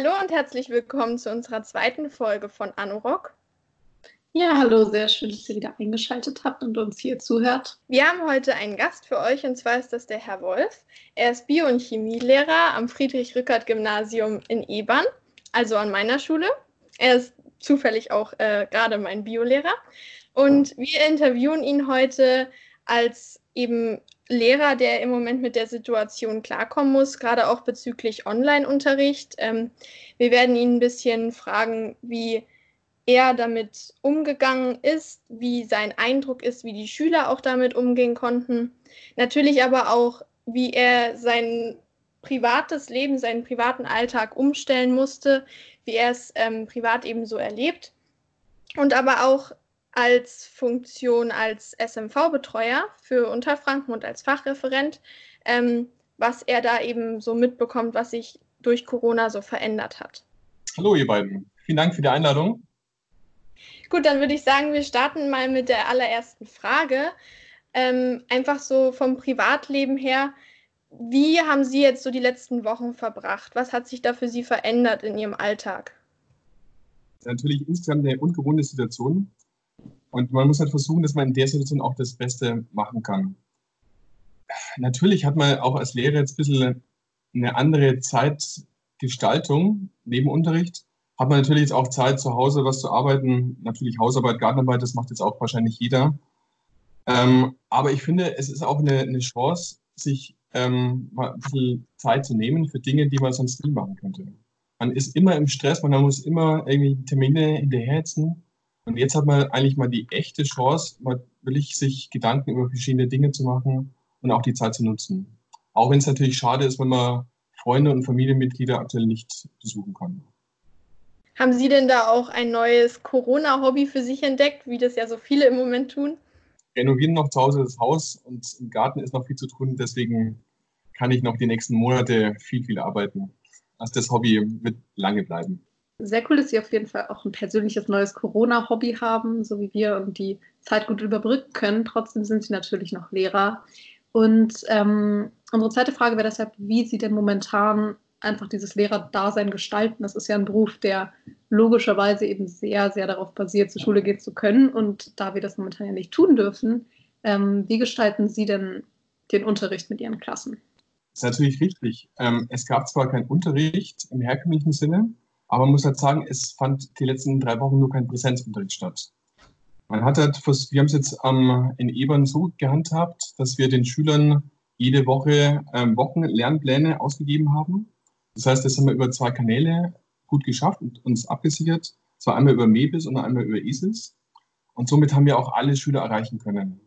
Hallo und herzlich willkommen zu unserer zweiten Folge von Anorak. Ja, hallo, sehr schön, dass ihr wieder eingeschaltet habt und uns hier zuhört. Wir haben heute einen Gast für euch und zwar ist das der Herr Wolf. Er ist Bio- und Chemielehrer am Friedrich-Rückert-Gymnasium in Ebern, also an meiner Schule. Er ist zufällig auch äh, gerade mein Biolehrer. Und wir interviewen ihn heute als eben Lehrer, der im Moment mit der Situation klarkommen muss, gerade auch bezüglich Online-Unterricht. Ähm, wir werden ihn ein bisschen fragen, wie er damit umgegangen ist, wie sein Eindruck ist, wie die Schüler auch damit umgehen konnten. Natürlich aber auch, wie er sein privates Leben, seinen privaten Alltag umstellen musste, wie er es ähm, privat eben so erlebt. Und aber auch als Funktion als SMV-Betreuer für Unterfranken und als Fachreferent, ähm, was er da eben so mitbekommt, was sich durch Corona so verändert hat. Hallo ihr beiden, vielen Dank für die Einladung. Gut, dann würde ich sagen, wir starten mal mit der allerersten Frage. Ähm, einfach so vom Privatleben her, wie haben Sie jetzt so die letzten Wochen verbracht? Was hat sich da für Sie verändert in Ihrem Alltag? Natürlich insgesamt eine ungewohnte Situation. Und man muss halt versuchen, dass man in der Situation auch das Beste machen kann. Natürlich hat man auch als Lehrer jetzt ein bisschen eine andere Zeitgestaltung neben Unterricht. Hat man natürlich jetzt auch Zeit zu Hause was zu arbeiten. Natürlich Hausarbeit, Gartenarbeit, das macht jetzt auch wahrscheinlich jeder. Ähm, aber ich finde, es ist auch eine, eine Chance, sich ähm, mal ein bisschen Zeit zu nehmen für Dinge, die man sonst nie machen könnte. Man ist immer im Stress, man muss immer irgendwie Termine hinterherhetzen. Und jetzt hat man eigentlich mal die echte Chance, mal wirklich sich Gedanken über verschiedene Dinge zu machen und auch die Zeit zu nutzen. Auch wenn es natürlich schade ist, wenn man Freunde und Familienmitglieder aktuell nicht besuchen kann. Haben Sie denn da auch ein neues Corona-Hobby für sich entdeckt, wie das ja so viele im Moment tun? Renovieren noch zu Hause das Haus und im Garten ist noch viel zu tun. Deswegen kann ich noch die nächsten Monate viel, viel arbeiten. Also das Hobby wird lange bleiben sehr cool, dass Sie auf jeden Fall auch ein persönliches neues Corona-Hobby haben, so wie wir, und die Zeit gut überbrücken können. Trotzdem sind Sie natürlich noch Lehrer. Und ähm, unsere zweite Frage wäre deshalb, wie Sie denn momentan einfach dieses Lehrerdasein gestalten. Das ist ja ein Beruf, der logischerweise eben sehr, sehr darauf basiert, zur Schule gehen zu können. Und da wir das momentan ja nicht tun dürfen, ähm, wie gestalten Sie denn den Unterricht mit Ihren Klassen? Das ist natürlich richtig. Ähm, es gab zwar keinen Unterricht im herkömmlichen Sinne, aber man muss halt sagen, es fand die letzten drei Wochen nur kein Präsenzunterricht statt. Man hat halt, wir haben es jetzt ähm, in Ebern so gehandhabt, dass wir den Schülern jede Woche ähm, Wochenlernpläne ausgegeben haben. Das heißt, das haben wir über zwei Kanäle gut geschafft und uns abgesichert. Zwar einmal über Mebis und einmal über ESIS. Und somit haben wir auch alle Schüler erreichen können.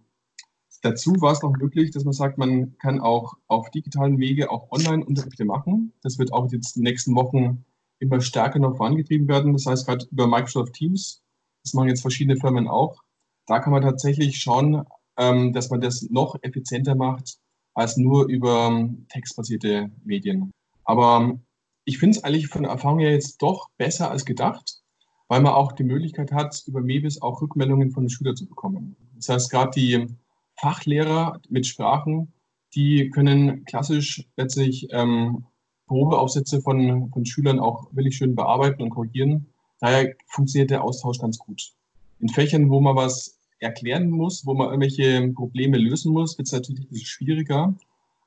Dazu war es noch möglich, dass man sagt, man kann auch auf digitalen Wege auch Online-Unterrichte machen. Das wird auch jetzt in den nächsten Wochen immer stärker noch vorangetrieben werden. Das heißt, gerade über Microsoft Teams, das machen jetzt verschiedene Firmen auch, da kann man tatsächlich schauen, ähm, dass man das noch effizienter macht als nur über ähm, textbasierte Medien. Aber ähm, ich finde es eigentlich von der Erfahrung her jetzt doch besser als gedacht, weil man auch die Möglichkeit hat, über Mebis auch Rückmeldungen von den Schülern zu bekommen. Das heißt, gerade die Fachlehrer mit Sprachen, die können klassisch letztlich ähm, Probeaufsätze von, von Schülern auch wirklich schön bearbeiten und korrigieren. Daher funktioniert der Austausch ganz gut. In Fächern, wo man was erklären muss, wo man irgendwelche Probleme lösen muss, wird es natürlich ein bisschen schwieriger,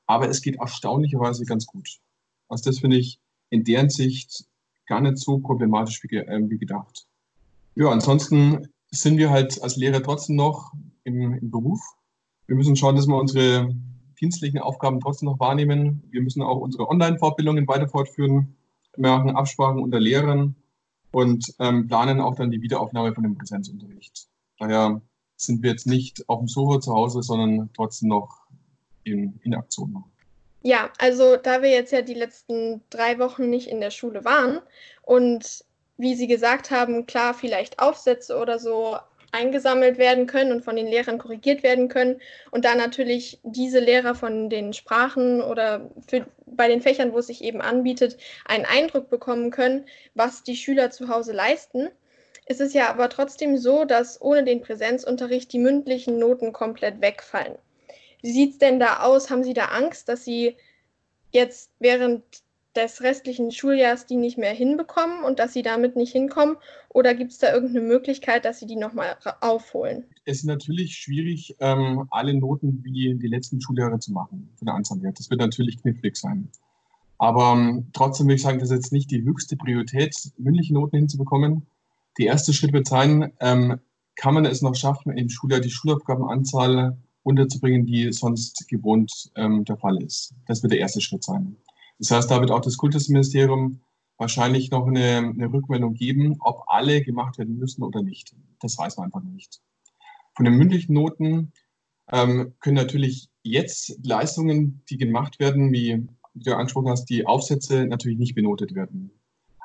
aber es geht erstaunlicherweise ganz gut. Also das finde ich in deren Sicht gar nicht so problematisch wie, äh, wie gedacht. Ja, ansonsten sind wir halt als Lehrer trotzdem noch im, im Beruf. Wir müssen schauen, dass wir unsere dienstlichen Aufgaben trotzdem noch wahrnehmen. Wir müssen auch unsere Online-Fortbildungen weiter fortführen. Machen Absprachen unter Lehrern und ähm, planen auch dann die Wiederaufnahme von dem Präsenzunterricht. Daher sind wir jetzt nicht auf dem Sofa zu Hause, sondern trotzdem noch in, in Aktion. Ja, also da wir jetzt ja die letzten drei Wochen nicht in der Schule waren und wie Sie gesagt haben, klar, vielleicht Aufsätze oder so eingesammelt werden können und von den Lehrern korrigiert werden können und dann natürlich diese Lehrer von den Sprachen oder für, bei den Fächern, wo es sich eben anbietet, einen Eindruck bekommen können, was die Schüler zu Hause leisten. Es ist ja aber trotzdem so, dass ohne den Präsenzunterricht die mündlichen Noten komplett wegfallen. Wie sieht es denn da aus? Haben Sie da Angst, dass Sie jetzt während des restlichen Schuljahres die nicht mehr hinbekommen und dass sie damit nicht hinkommen? Oder gibt es da irgendeine Möglichkeit, dass sie die nochmal aufholen? Es ist natürlich schwierig, ähm, alle Noten wie die letzten Schuljahre zu machen, von der Anzahl her. Das wird natürlich knifflig sein. Aber ähm, trotzdem würde ich sagen, das ist jetzt nicht die höchste Priorität, mündliche Noten hinzubekommen. Der erste Schritt wird sein, ähm, kann man es noch schaffen, im Schuljahr die Schulaufgabenanzahl unterzubringen, die sonst gewohnt ähm, der Fall ist. Das wird der erste Schritt sein. Das heißt, da wird auch das Kultusministerium wahrscheinlich noch eine, eine Rückmeldung geben, ob alle gemacht werden müssen oder nicht. Das weiß man einfach nicht. Von den mündlichen Noten ähm, können natürlich jetzt Leistungen, die gemacht werden, wie, wie du angesprochen hast, die Aufsätze natürlich nicht benotet werden.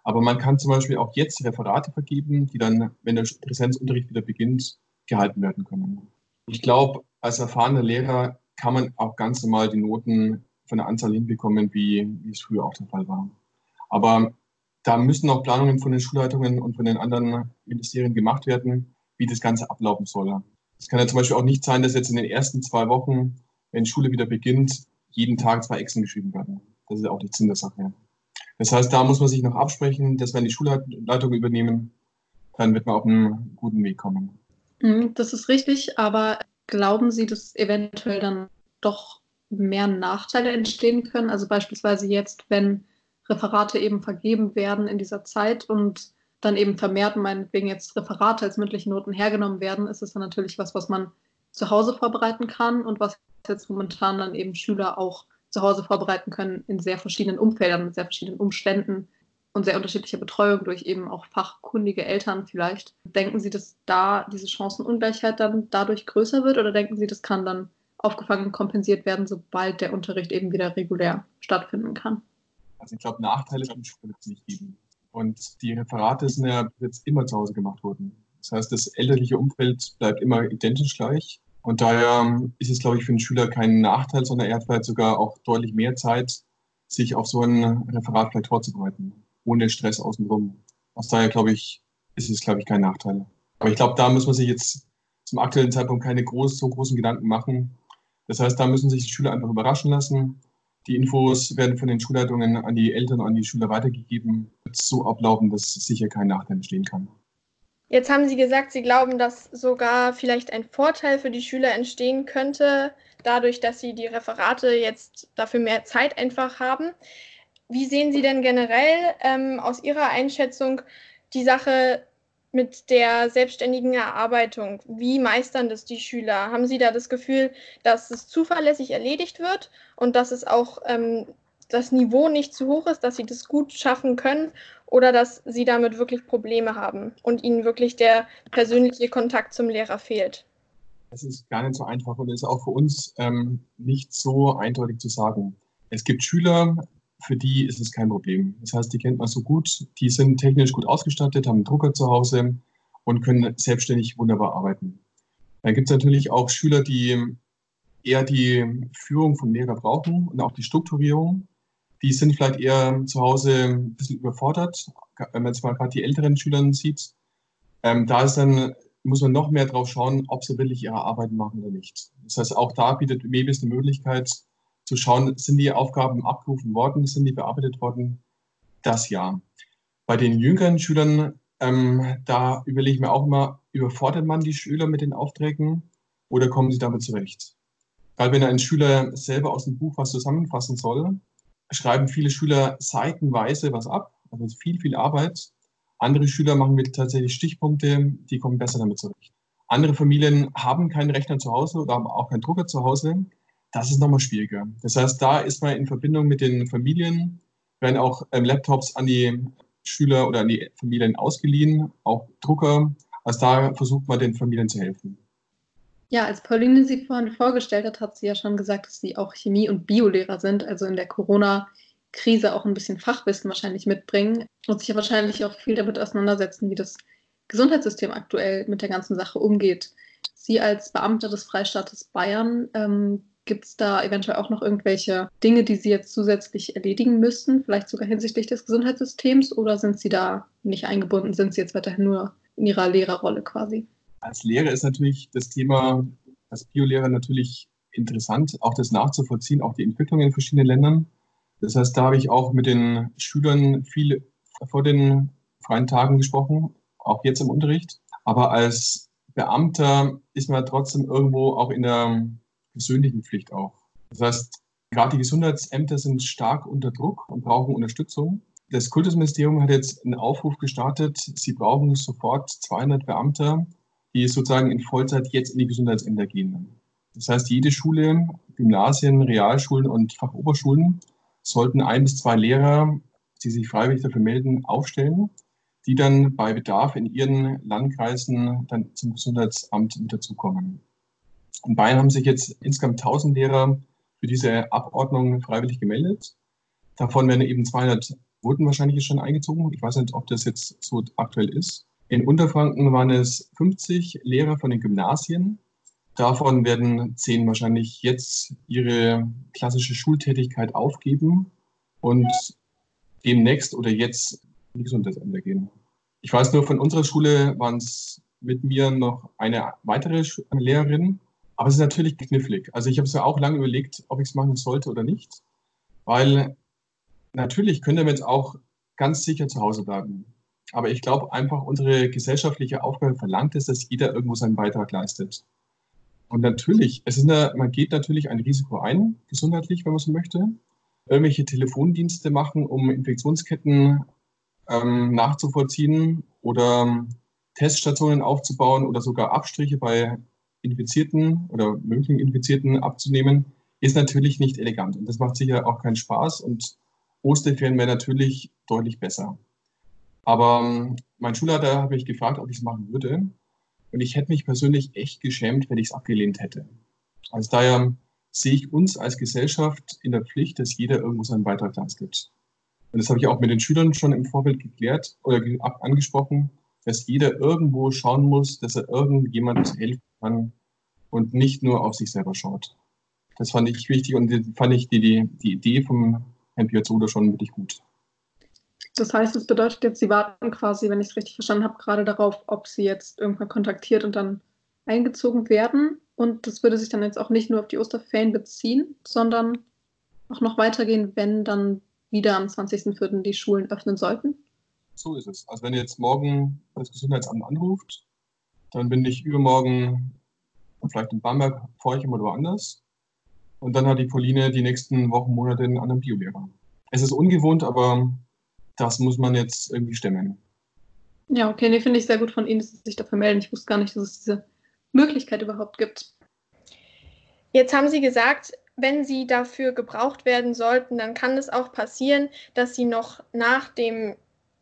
Aber man kann zum Beispiel auch jetzt Referate vergeben, die dann, wenn der Präsenzunterricht wieder beginnt, gehalten werden können. Ich glaube, als erfahrener Lehrer kann man auch ganz normal die Noten von der Anzahl hinbekommen, wie, wie es früher auch der Fall war. Aber da müssen auch Planungen von den Schulleitungen und von den anderen Ministerien gemacht werden, wie das Ganze ablaufen soll. Es kann ja zum Beispiel auch nicht sein, dass jetzt in den ersten zwei Wochen, wenn Schule wieder beginnt, jeden Tag zwei Exen geschrieben werden. Das ist auch nicht Sinn der Sache. Das heißt, da muss man sich noch absprechen, dass wenn die Schulleitungen übernehmen, dann wird man auf einen guten Weg kommen. Mhm, das ist richtig, aber glauben Sie, dass eventuell dann doch mehr Nachteile entstehen können. Also beispielsweise jetzt, wenn Referate eben vergeben werden in dieser Zeit und dann eben vermehrt meinetwegen jetzt Referate als mündliche Noten hergenommen werden, ist es dann natürlich was, was man zu Hause vorbereiten kann und was jetzt momentan dann eben Schüler auch zu Hause vorbereiten können in sehr verschiedenen Umfeldern, mit sehr verschiedenen Umständen und sehr unterschiedlicher Betreuung durch eben auch fachkundige Eltern vielleicht. Denken Sie, dass da diese Chancenungleichheit dann dadurch größer wird oder denken Sie, das kann dann aufgefangen und kompensiert werden, sobald der Unterricht eben wieder regulär stattfinden kann. Also ich glaube, Nachteile wird es nicht geben. Und die Referate sind ja jetzt immer zu Hause gemacht worden. Das heißt, das elterliche Umfeld bleibt immer identisch gleich. Und daher ist es, glaube ich, für den Schüler kein Nachteil, sondern er hat vielleicht sogar auch deutlich mehr Zeit, sich auf so ein Referat vielleicht vorzubereiten, ohne Stress außenrum. Aus daher, glaube ich, ist es, glaube ich, kein Nachteil. Aber ich glaube, da muss man sich jetzt zum aktuellen Zeitpunkt keine groß, so großen Gedanken machen, das heißt, da müssen sich die Schüler einfach überraschen lassen. Die Infos werden von den Schulleitungen an die Eltern, an die Schüler weitergegeben. So ablaufen, dass sicher kein Nachteil entstehen kann. Jetzt haben Sie gesagt, Sie glauben, dass sogar vielleicht ein Vorteil für die Schüler entstehen könnte, dadurch, dass sie die Referate jetzt dafür mehr Zeit einfach haben. Wie sehen Sie denn generell ähm, aus Ihrer Einschätzung die Sache mit der selbstständigen Erarbeitung? Wie meistern das die Schüler? Haben Sie da das Gefühl, dass es zuverlässig erledigt wird und dass es auch ähm, das Niveau nicht zu hoch ist, dass sie das gut schaffen können oder dass sie damit wirklich Probleme haben und ihnen wirklich der persönliche Kontakt zum Lehrer fehlt? Es ist gar nicht so einfach und ist auch für uns ähm, nicht so eindeutig zu sagen. Es gibt Schüler, für die ist es kein Problem. Das heißt, die kennt man so gut, die sind technisch gut ausgestattet, haben einen Drucker zu Hause und können selbstständig wunderbar arbeiten. Dann gibt es natürlich auch Schüler, die eher die Führung vom Lehrer brauchen und auch die Strukturierung. Die sind vielleicht eher zu Hause ein bisschen überfordert, wenn man jetzt mal gerade die älteren Schüler sieht. Ähm, da ist dann, muss man noch mehr drauf schauen, ob sie wirklich ihre Arbeit machen oder nicht. Das heißt, auch da bietet Mebis eine Möglichkeit, zu schauen, sind die Aufgaben abgerufen worden, sind die bearbeitet worden? Das ja. Bei den jüngeren Schülern, ähm, da überlege ich mir auch immer, überfordert man die Schüler mit den Aufträgen oder kommen sie damit zurecht? Weil wenn ein Schüler selber aus dem Buch was zusammenfassen soll, schreiben viele Schüler seitenweise was ab, also viel, viel Arbeit. Andere Schüler machen mit tatsächlich Stichpunkte, die kommen besser damit zurecht. Andere Familien haben keinen Rechner zu Hause oder haben auch keinen Drucker zu Hause das ist nochmal schwieriger. Das heißt, da ist man in Verbindung mit den Familien, werden auch ähm, Laptops an die Schüler oder an die Familien ausgeliehen, auch Drucker. Also da versucht man den Familien zu helfen. Ja, als Pauline sie vorhin vorgestellt hat, hat sie ja schon gesagt, dass sie auch Chemie- und Biolehrer sind, also in der Corona-Krise auch ein bisschen Fachwissen wahrscheinlich mitbringen und sich ja wahrscheinlich auch viel damit auseinandersetzen, wie das Gesundheitssystem aktuell mit der ganzen Sache umgeht. Sie als Beamter des Freistaates Bayern ähm, Gibt es da eventuell auch noch irgendwelche Dinge, die Sie jetzt zusätzlich erledigen müssen, vielleicht sogar hinsichtlich des Gesundheitssystems oder sind Sie da nicht eingebunden? Sind Sie jetzt weiterhin nur in Ihrer Lehrerrolle quasi? Als Lehrer ist natürlich das Thema, als Biolehrer natürlich interessant, auch das nachzuvollziehen, auch die Entwicklung in verschiedenen Ländern. Das heißt, da habe ich auch mit den Schülern viel vor den freien Tagen gesprochen, auch jetzt im Unterricht. Aber als Beamter ist man trotzdem irgendwo auch in der persönlichen Pflicht auch. Das heißt, gerade die Gesundheitsämter sind stark unter Druck und brauchen Unterstützung. Das Kultusministerium hat jetzt einen Aufruf gestartet. Sie brauchen sofort 200 Beamter, die sozusagen in Vollzeit jetzt in die Gesundheitsämter gehen. Das heißt, jede Schule, Gymnasien, Realschulen und Fachoberschulen sollten ein bis zwei Lehrer, die sich freiwillig dafür melden, aufstellen, die dann bei Bedarf in ihren Landkreisen dann zum Gesundheitsamt mit dazukommen. In Bayern haben sich jetzt insgesamt 1000 Lehrer für diese Abordnung freiwillig gemeldet. Davon werden eben 200 wurden wahrscheinlich schon eingezogen. Ich weiß nicht, ob das jetzt so aktuell ist. In Unterfranken waren es 50 Lehrer von den Gymnasien. Davon werden zehn wahrscheinlich jetzt ihre klassische Schultätigkeit aufgeben und demnächst oder jetzt in die Gesundheitsämter gehen. Ich weiß nur, von unserer Schule waren es mit mir noch eine weitere Lehrerin, aber es ist natürlich knifflig. Also ich habe es ja auch lange überlegt, ob ich es machen sollte oder nicht, weil natürlich könnte man jetzt auch ganz sicher zu Hause bleiben. Aber ich glaube einfach, unsere gesellschaftliche Aufgabe verlangt es, dass jeder irgendwo seinen Beitrag leistet. Und natürlich, es ist eine, man geht natürlich ein Risiko ein, gesundheitlich, wenn man so möchte. Irgendwelche Telefondienste machen, um Infektionsketten ähm, nachzuvollziehen oder Teststationen aufzubauen oder sogar Abstriche bei Infizierten oder möglichen Infizierten abzunehmen, ist natürlich nicht elegant. Und das macht sicher auch keinen Spaß. Und Osterferien wäre natürlich deutlich besser. Aber ähm, mein Schulleiter hat mich gefragt, ob ich es machen würde. Und ich hätte mich persönlich echt geschämt, wenn ich es abgelehnt hätte. Also daher sehe ich uns als Gesellschaft in der Pflicht, dass jeder irgendwo seinen Beitrag leistet. Und das habe ich auch mit den Schülern schon im Vorfeld geklärt oder angesprochen, dass jeder irgendwo schauen muss, dass er irgendjemand helfen kann und nicht nur auf sich selber schaut. Das fand ich wichtig und fand ich die, die, die Idee vom Herrn Piazzolla schon wirklich gut. Das heißt, es bedeutet jetzt, Sie warten quasi, wenn ich es richtig verstanden habe, gerade darauf, ob Sie jetzt irgendwann kontaktiert und dann eingezogen werden. Und das würde sich dann jetzt auch nicht nur auf die Osterferien beziehen, sondern auch noch weitergehen, wenn dann wieder am 20.04. die Schulen öffnen sollten. So ist es. Also wenn jetzt morgen das Gesundheitsamt anruft, dann bin ich übermorgen vielleicht in Bamberg, Forchum oder woanders. Und dann hat die Pauline die nächsten Wochen, Monate einen anderen Biolehrer. Es ist ungewohnt, aber das muss man jetzt irgendwie stemmen. Ja, okay, nee, finde ich sehr gut von Ihnen, dass Sie sich dafür melden. Ich wusste gar nicht, dass es diese Möglichkeit überhaupt gibt. Jetzt haben Sie gesagt, wenn Sie dafür gebraucht werden sollten, dann kann es auch passieren, dass Sie noch nach dem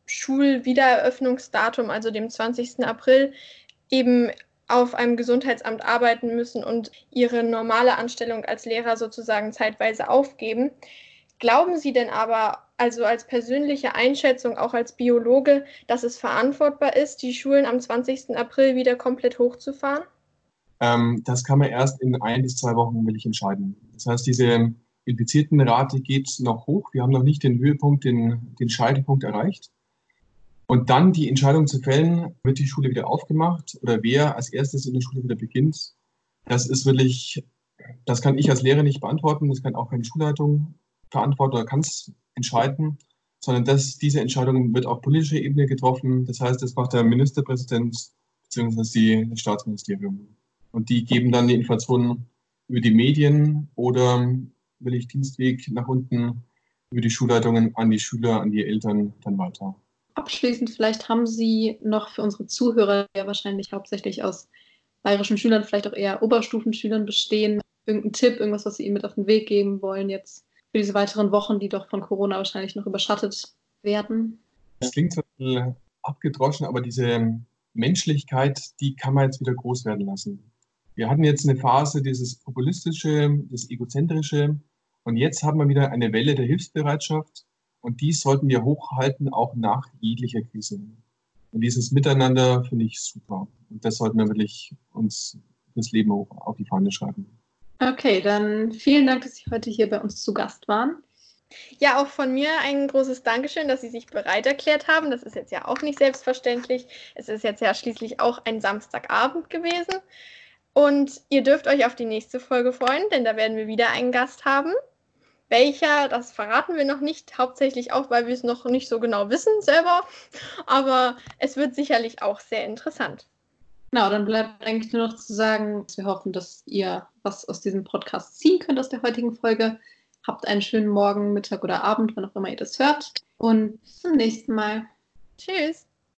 Schulwiedereröffnungsdatum, also dem 20. April, eben auf einem Gesundheitsamt arbeiten müssen und Ihre normale Anstellung als Lehrer sozusagen zeitweise aufgeben. Glauben Sie denn aber, also als persönliche Einschätzung, auch als Biologe, dass es verantwortbar ist, die Schulen am 20. April wieder komplett hochzufahren? Ähm, das kann man erst in ein bis zwei Wochen will ich entscheiden. Das heißt, diese Infiziertenrate geht noch hoch. Wir haben noch nicht den Höhepunkt, den, den Scheitelpunkt erreicht. Und dann die Entscheidung zu fällen, wird die Schule wieder aufgemacht oder wer als erstes in der Schule wieder beginnt, das ist wirklich, das kann ich als Lehrer nicht beantworten, das kann auch keine Schulleitung verantworten oder kann es entscheiden, sondern das, diese Entscheidung wird auf politischer Ebene getroffen. Das heißt, das macht der Ministerpräsident bzw. das Staatsministerium. Und die geben dann die Informationen über die Medien oder will ich Dienstweg nach unten über die Schulleitungen an die Schüler, an die Eltern dann weiter. Abschließend vielleicht haben Sie noch für unsere Zuhörer, ja wahrscheinlich hauptsächlich aus bayerischen Schülern, vielleicht auch eher Oberstufenschülern bestehen, irgendeinen Tipp, irgendwas, was Sie ihnen mit auf den Weg geben wollen jetzt für diese weiteren Wochen, die doch von Corona wahrscheinlich noch überschattet werden? Das klingt so abgedroschen, aber diese Menschlichkeit, die kann man jetzt wieder groß werden lassen. Wir hatten jetzt eine Phase, dieses populistische, das egozentrische, und jetzt haben wir wieder eine Welle der Hilfsbereitschaft, und die sollten wir hochhalten, auch nach jeglicher Krise. Und dieses Miteinander finde ich super. Und das sollten wir wirklich uns das Leben auf die Fahne schreiben. Okay, dann vielen Dank, dass Sie heute hier bei uns zu Gast waren. Ja, auch von mir ein großes Dankeschön, dass Sie sich bereit erklärt haben. Das ist jetzt ja auch nicht selbstverständlich. Es ist jetzt ja schließlich auch ein Samstagabend gewesen. Und ihr dürft euch auf die nächste Folge freuen, denn da werden wir wieder einen Gast haben. Welcher, das verraten wir noch nicht, hauptsächlich auch, weil wir es noch nicht so genau wissen selber. Aber es wird sicherlich auch sehr interessant. Genau, dann bleibt eigentlich nur noch zu sagen, dass wir hoffen, dass ihr was aus diesem Podcast ziehen könnt aus der heutigen Folge. Habt einen schönen Morgen, Mittag oder Abend, wann auch immer ihr das hört. Und bis zum nächsten Mal. Tschüss.